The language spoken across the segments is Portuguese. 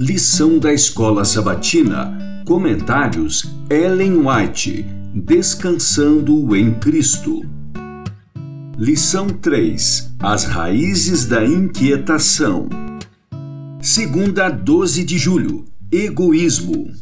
Lição da Escola Sabatina. Comentários Ellen White. Descansando em Cristo. Lição 3. As raízes da inquietação. Segunda 12 de julho. Egoísmo.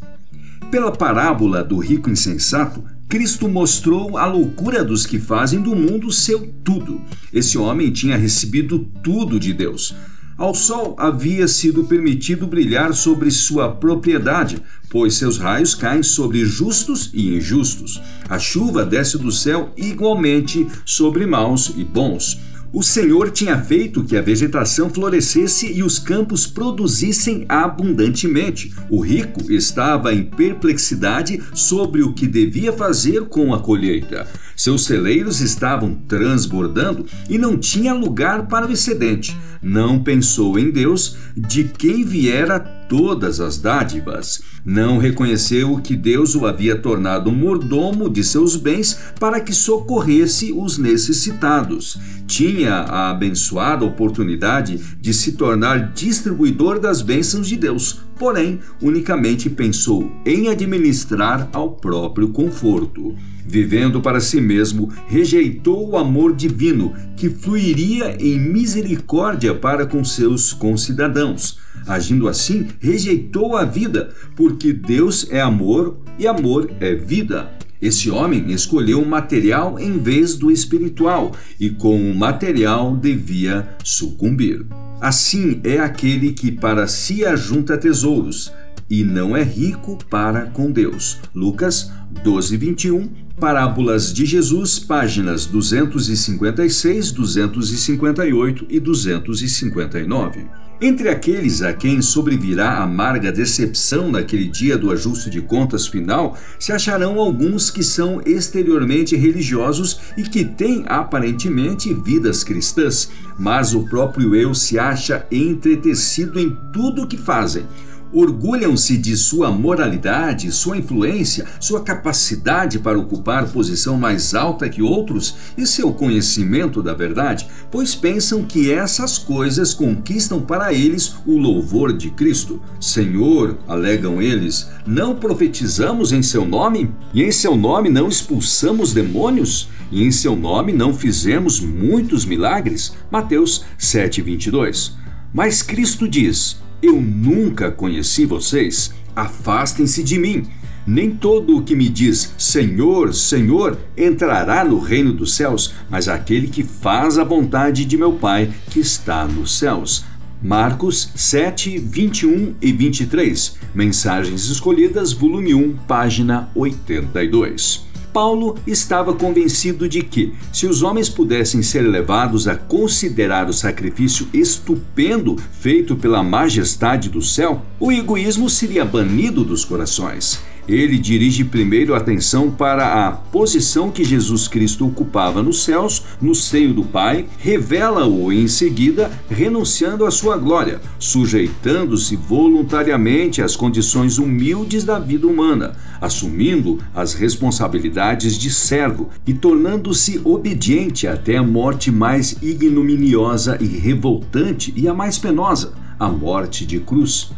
Pela parábola do rico insensato, Cristo mostrou a loucura dos que fazem do mundo seu tudo. Esse homem tinha recebido tudo de Deus ao sol havia sido permitido brilhar sobre sua propriedade, pois seus raios caem sobre justos e injustos. A chuva desce do céu igualmente sobre maus e bons. O Senhor tinha feito que a vegetação florescesse e os campos produzissem abundantemente. O rico estava em perplexidade sobre o que devia fazer com a colheita. Seus celeiros estavam transbordando e não tinha lugar para o excedente. Não pensou em Deus, de quem viera todas as dádivas. Não reconheceu que Deus o havia tornado mordomo de seus bens para que socorresse os necessitados. Tinha a abençoada oportunidade de se tornar distribuidor das bênçãos de Deus, porém, unicamente pensou em administrar ao próprio conforto. Vivendo para si mesmo, rejeitou o amor divino que fluiria em misericórdia para com seus concidadãos. Agindo assim, rejeitou a vida, porque Deus é amor e amor é vida. Esse homem escolheu o material em vez do espiritual e com o material devia sucumbir. Assim é aquele que para si ajunta tesouros e não é rico para com Deus. Lucas 12, 21, Parábolas de Jesus, páginas 256, 258 e 259. Entre aqueles a quem sobrevirá a amarga decepção naquele dia do ajuste de contas final, se acharão alguns que são exteriormente religiosos e que têm aparentemente vidas cristãs, mas o próprio eu se acha entretecido em tudo o que fazem orgulham-se de sua moralidade, sua influência, sua capacidade para ocupar posição mais alta que outros e seu conhecimento da verdade, pois pensam que essas coisas conquistam para eles o louvor de Cristo. Senhor, alegam eles, não profetizamos em seu nome? E em seu nome não expulsamos demônios? E em seu nome não fizemos muitos milagres? Mateus 7:22. Mas Cristo diz: eu nunca conheci vocês. Afastem-se de mim. Nem todo o que me diz Senhor, Senhor entrará no reino dos céus, mas aquele que faz a vontade de meu Pai que está nos céus. Marcos 7, 21 e 23. Mensagens escolhidas, volume 1, página 82. Paulo estava convencido de que, se os homens pudessem ser levados a considerar o sacrifício estupendo feito pela majestade do céu, o egoísmo seria banido dos corações. Ele dirige primeiro a atenção para a posição que Jesus Cristo ocupava nos céus, no seio do Pai, revela-o em seguida, renunciando à sua glória, sujeitando-se voluntariamente às condições humildes da vida humana, assumindo as responsabilidades de servo e tornando-se obediente até a morte mais ignominiosa e revoltante e a mais penosa, a morte de cruz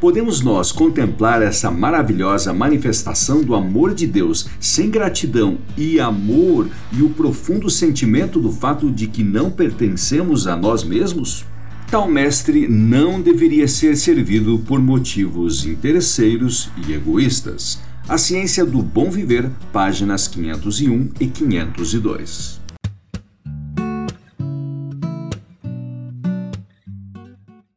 podemos nós contemplar essa maravilhosa manifestação do amor de Deus sem gratidão e amor e o profundo sentimento do fato de que não pertencemos a nós mesmos? Tal mestre não deveria ser servido por motivos interesseiros e egoístas. A Ciência do Bom Viver, páginas 501 e 502.